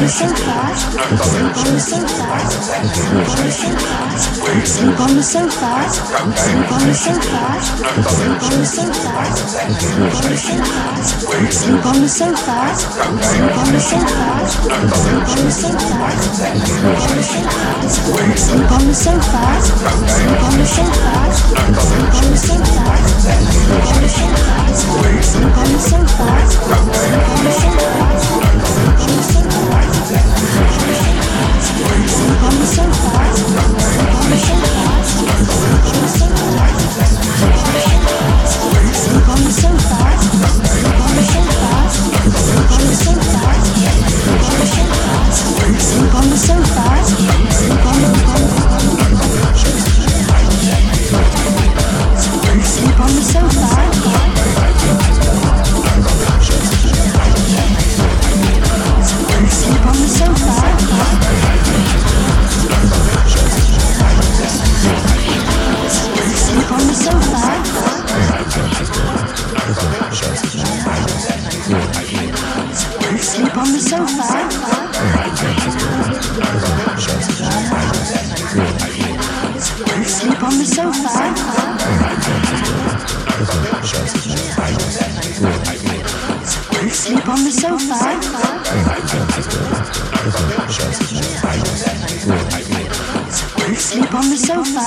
the sofa. Sleep on the sofa. Sleep on the sofa. Sleep on the sofa. Sleep on the sofa. Sleep on the sofa. On the sofa. Sleep on the sofa. Sleep on the sofa. Sleep on the sofa.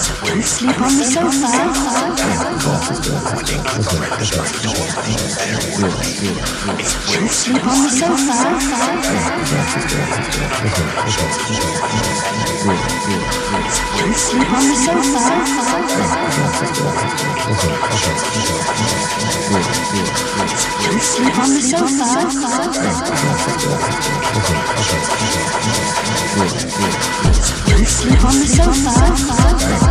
Don't sleep on the sofa. Can't sleep on the sofa. Can't sleep on the sofa. Can't sleep on the sofa. Can't sleep on the sofa.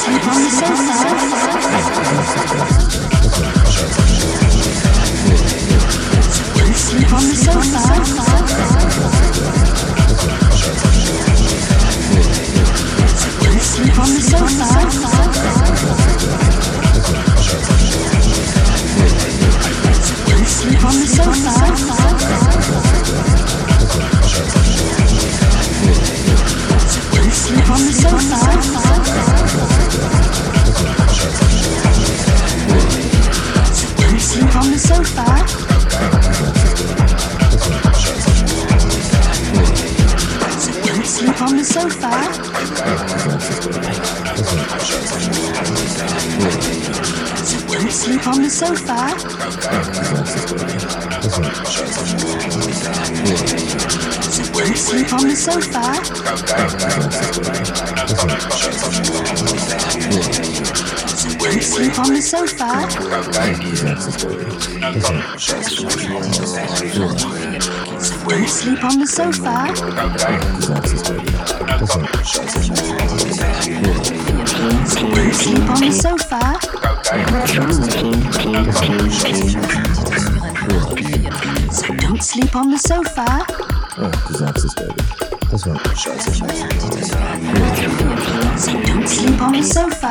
Sleep on the sofa. Sleep on the sofa. Sleep on the sofa. Sleep on the sofa. Sleep on the sofa. Sleep on the sofa. so far? So don't sleep on the sofa. Don't sleep on the sofa. Don't sleep on the sofa. Don't sleep on the sofa? Wanna sleep on the sofa? So don't sleep on the sofa. Oh, disasters, baby. That's right. So don't sleep on the sofa.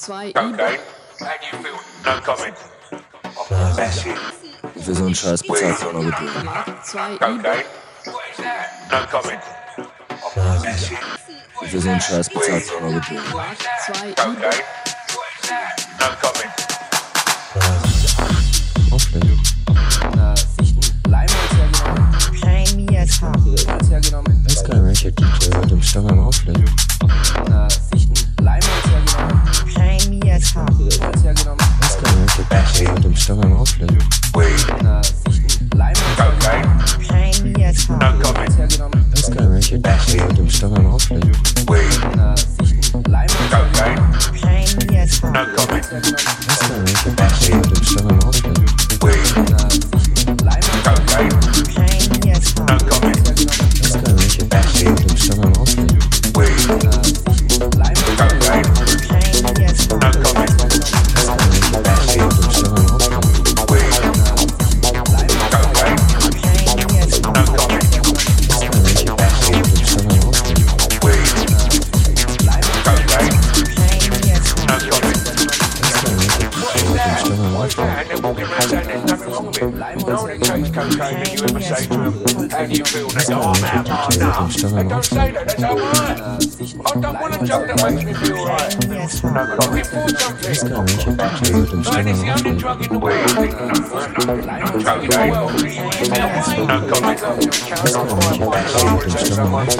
Zwei okay. Für so einen Scheiß bezahlst du auch noch Gebühren. Zwei okay. Für so einen Scheiß bezahlst du auch noch Gebühren. Zwei It's coming. Check the truth. I'm still in love. It's coming. Check the truth. I'm still in love.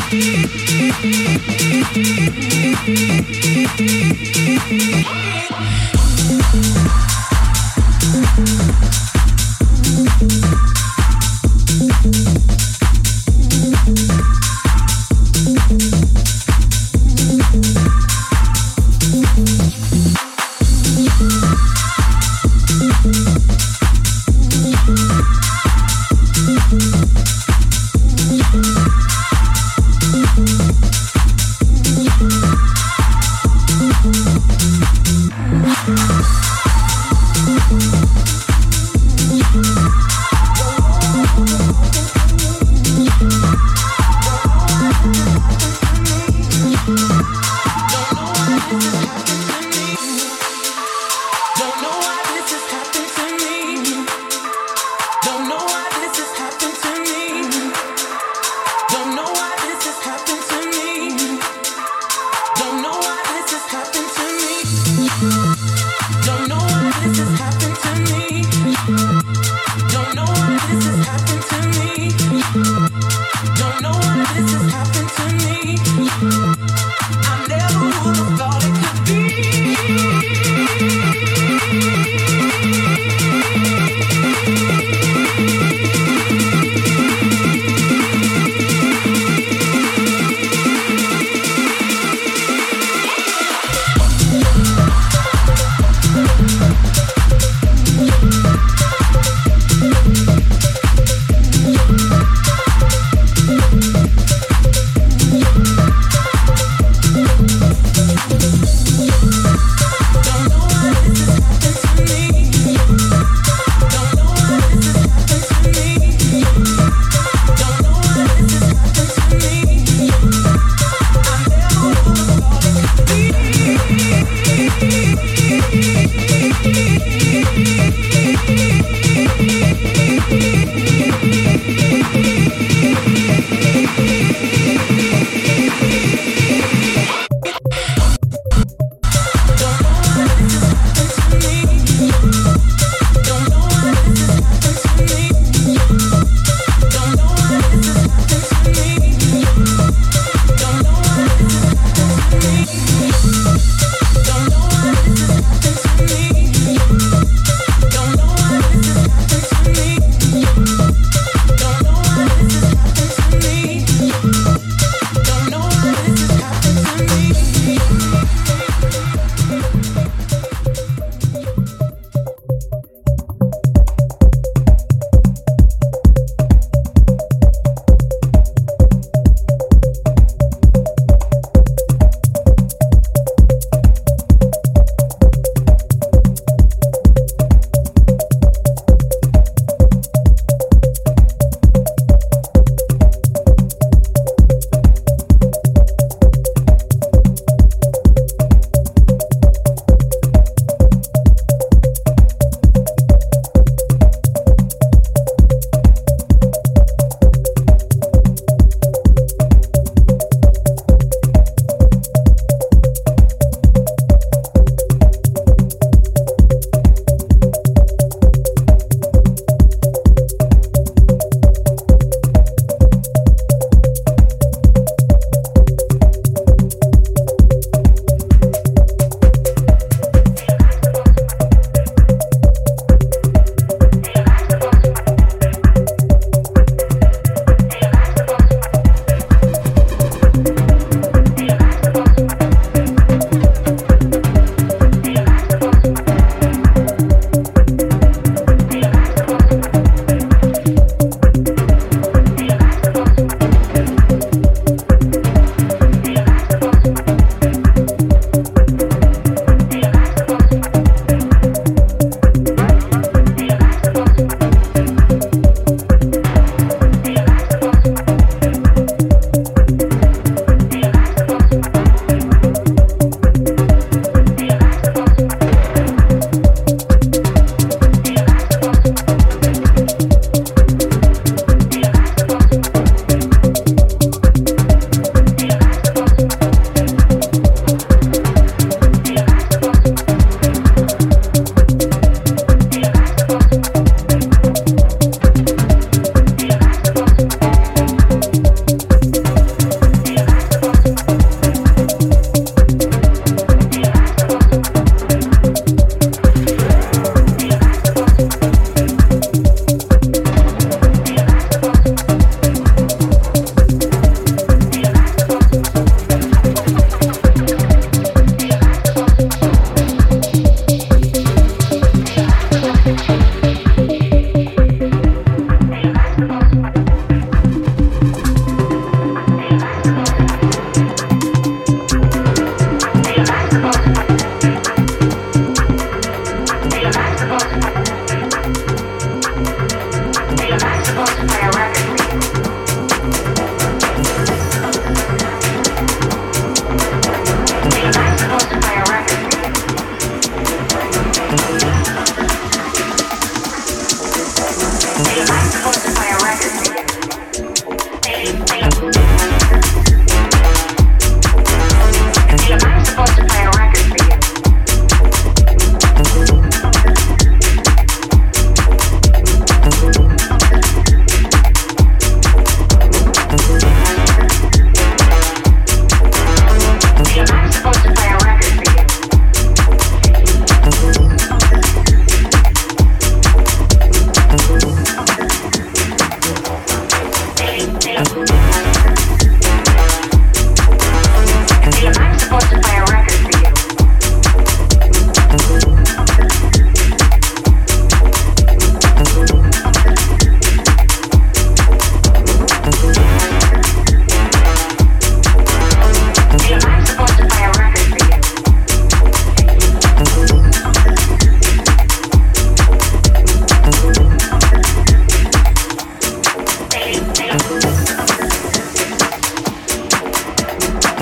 Thank you.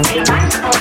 Thank you.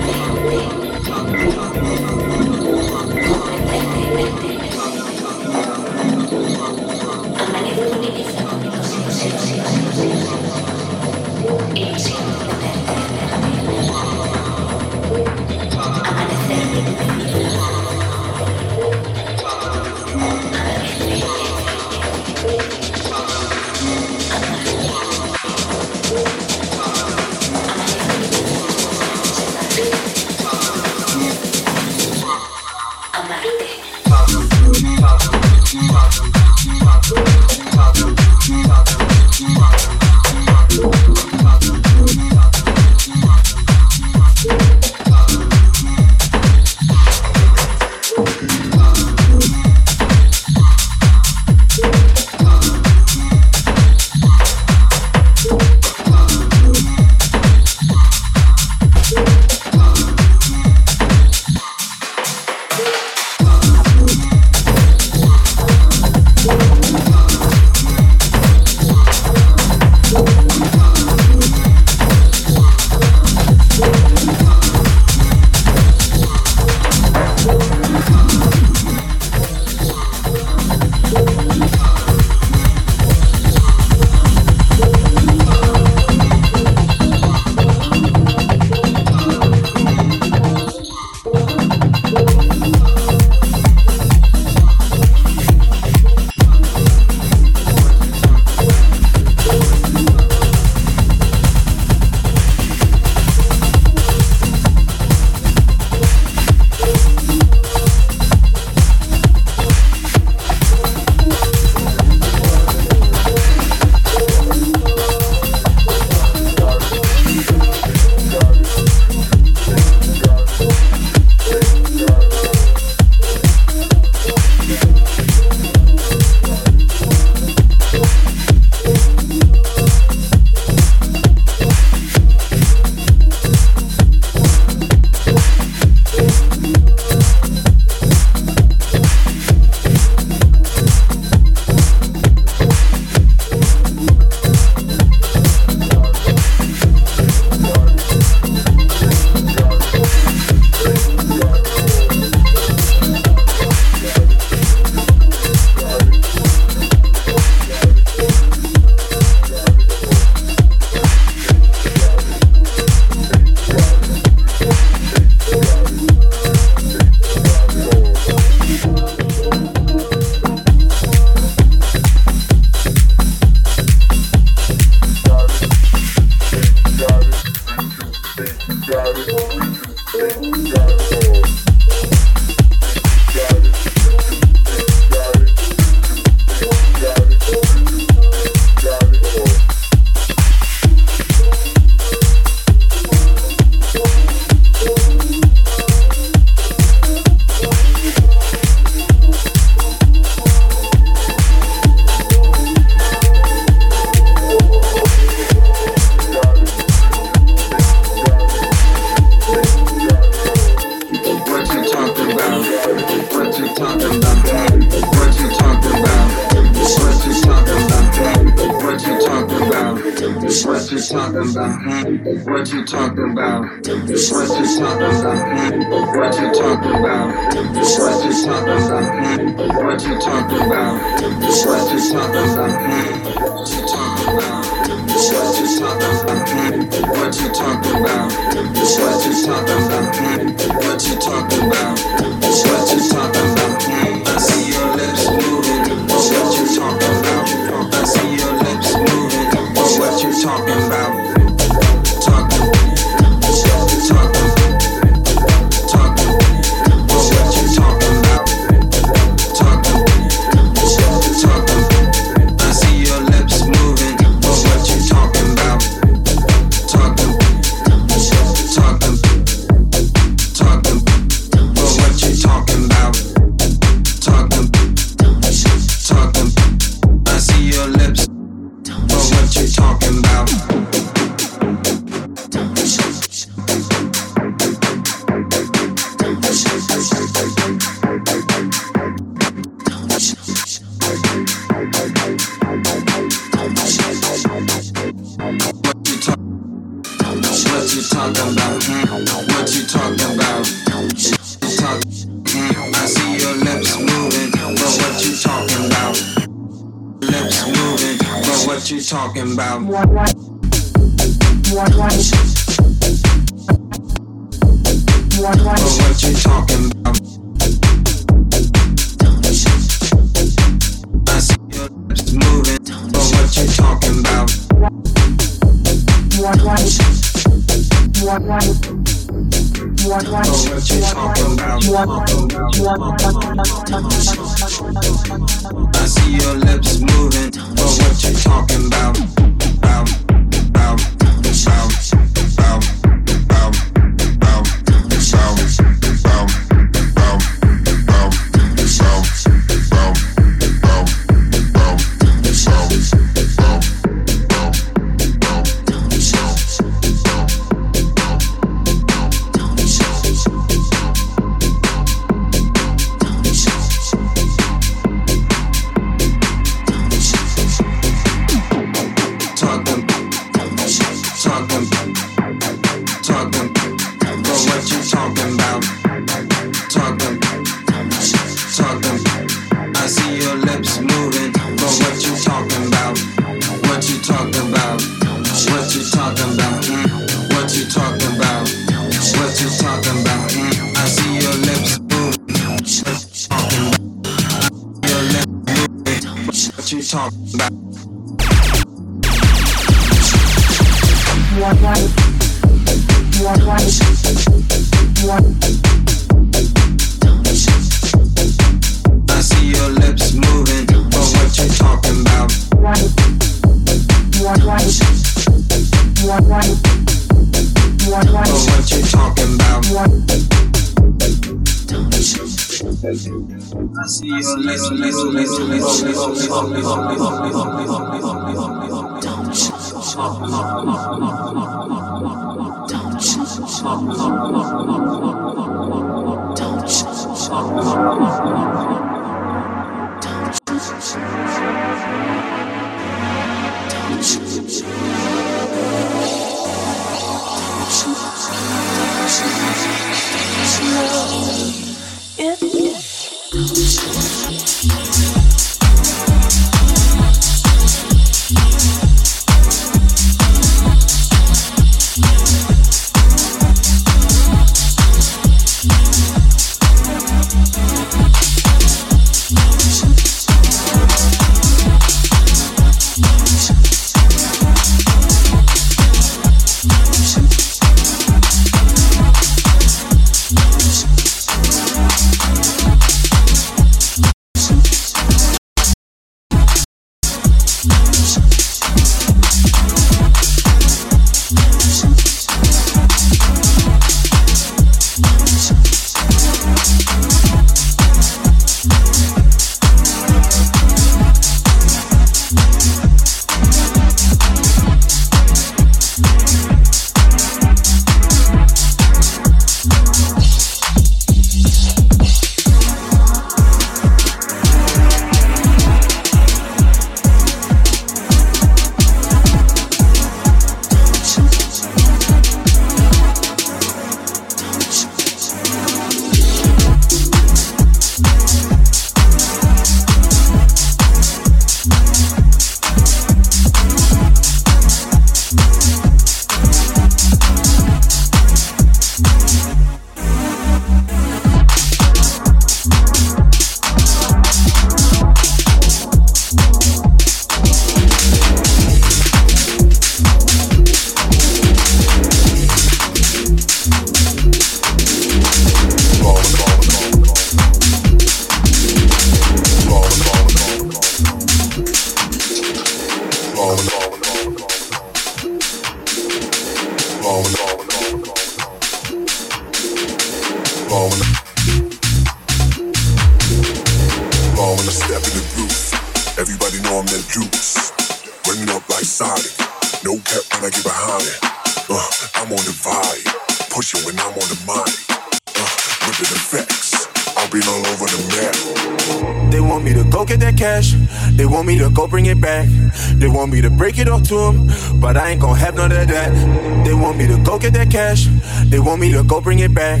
It back.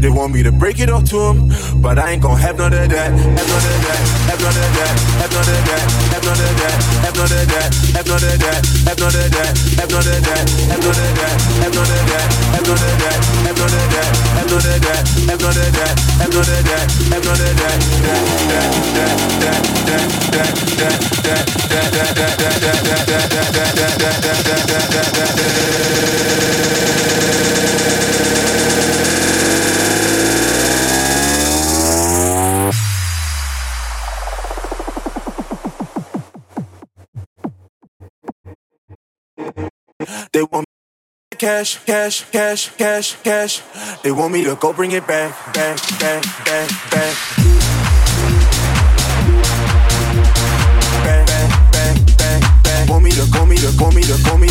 They want me to break it off to them, but I ain't gon' have none of that. Have none of that. Have none of that. Have none of that. Have none of that. Have none of that. Have none of that. Have none of that. Have none of that. Have none of that. Have none of that. Have none of that. Have none of that. Have none of that. Have none of that. Have none of that. Have none of that. That that that that that that that that that that They cash, cash, cash, cash, cash. They want me to go bring it back, back, back, back, back. Back, back, back, back, back. Want me to, want me to, want me to, want me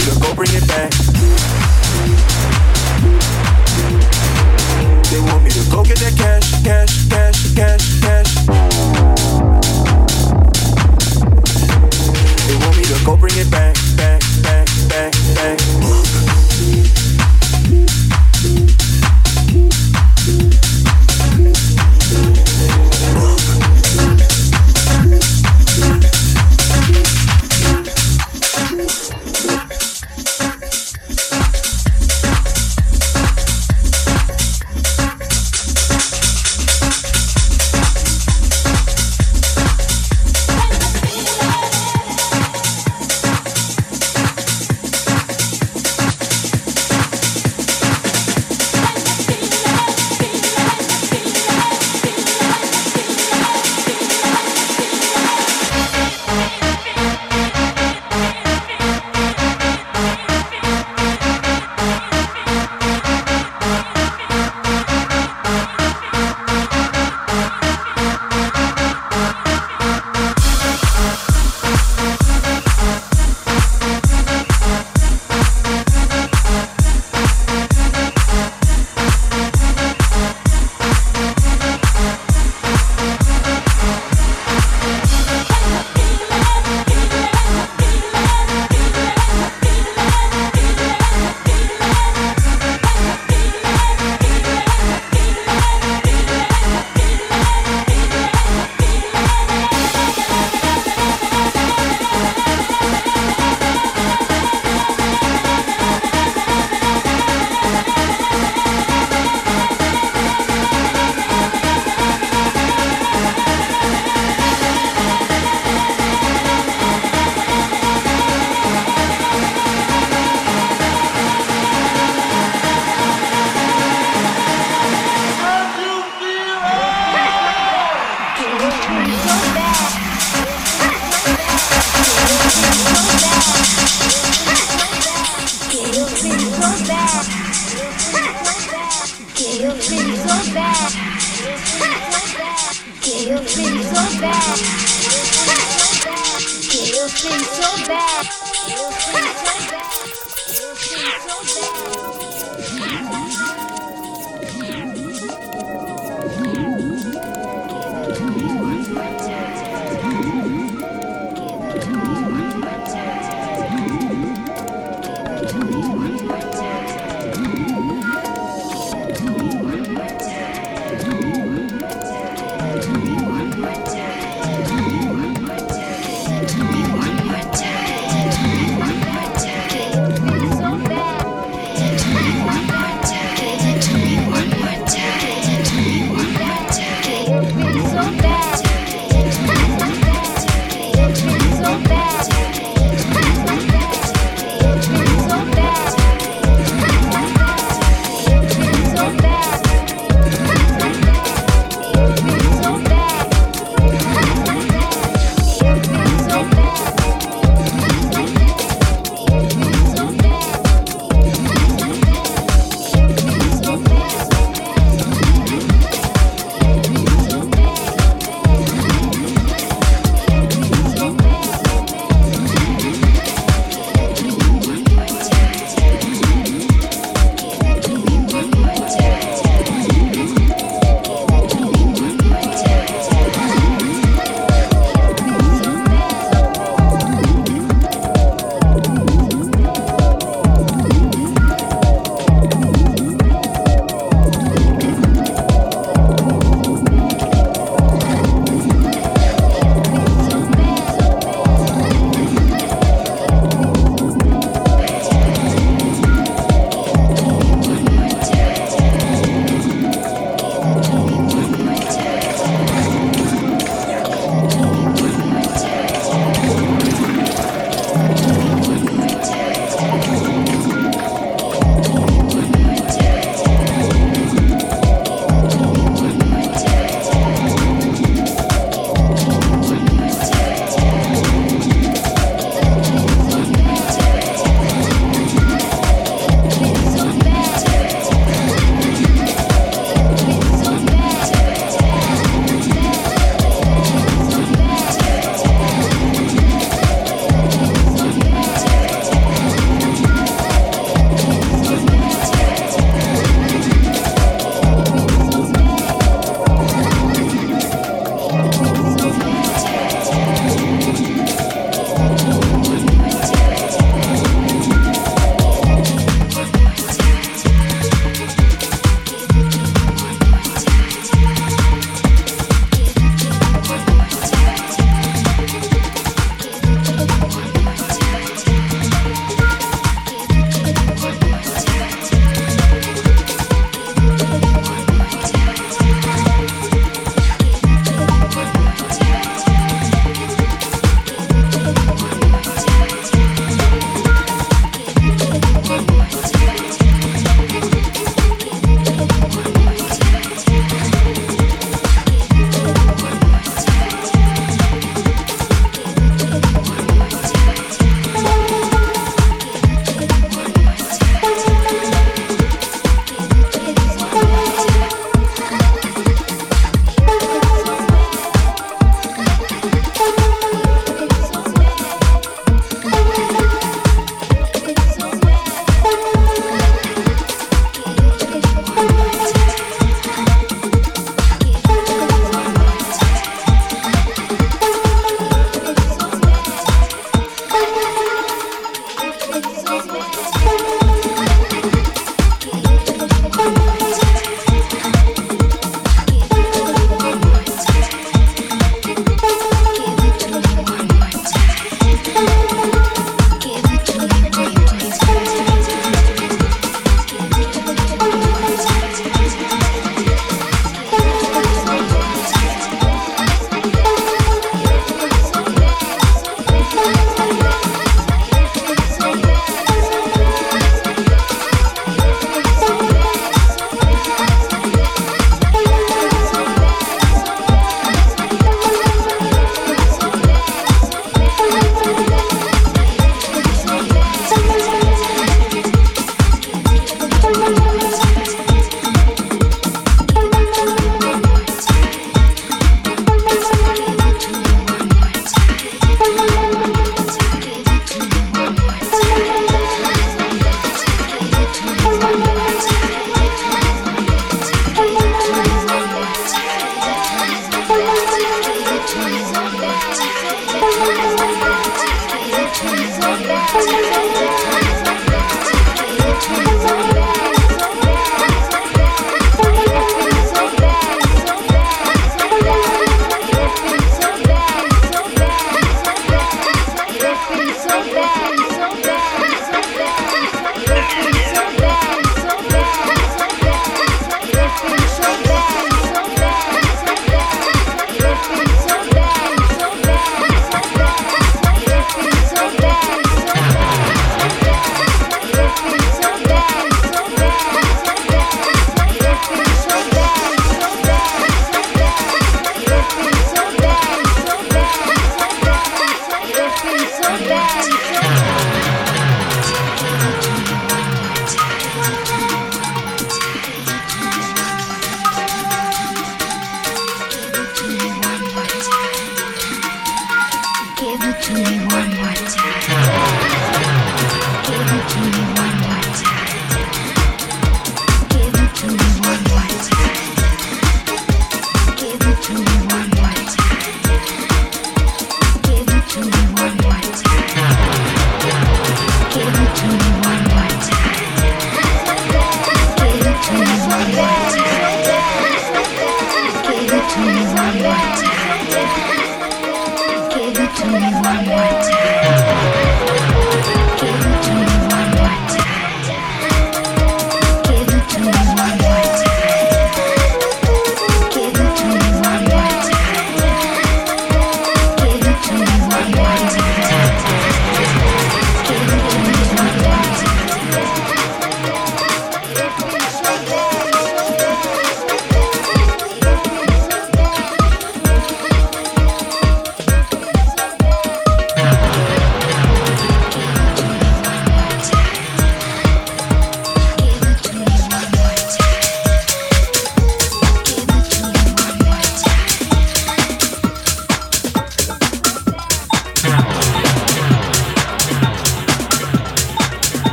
to go bring it back. They want me to go get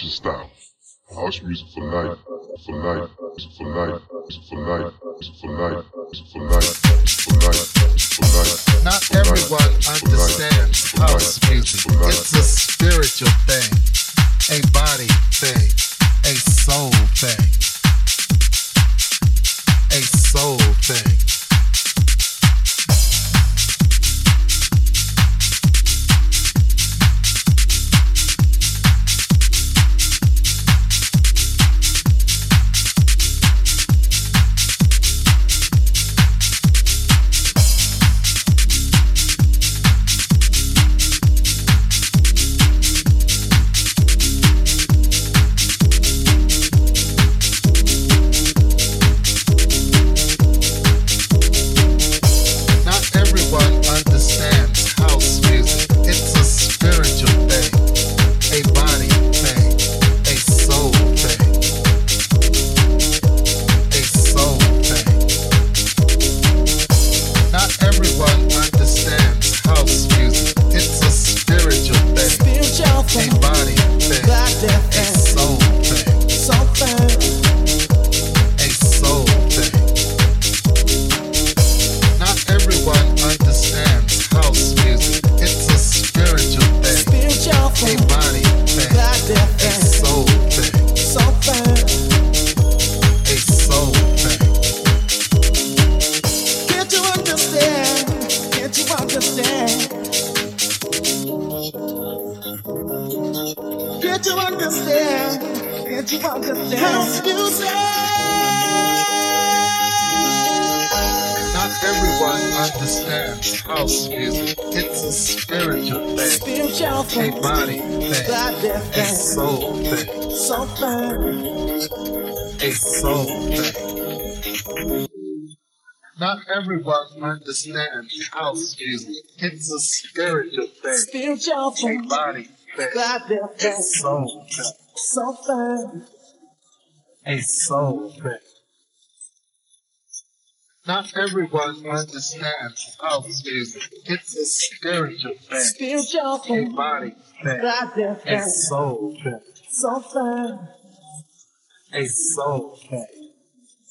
country style. House music for life, for life, for life, for life, for life, for life, for life, for life. Not everyone understands house music. It's a was meant to stand out is it's a spiritual thing. Spiritual thing. A body thing. Body thing. A soul thing. Something. A soul thing. Not everyone understands how music. It's a spiritual thing. Spiritual thing. A body thing. Body thing. A soul thing. Something. A soul thing.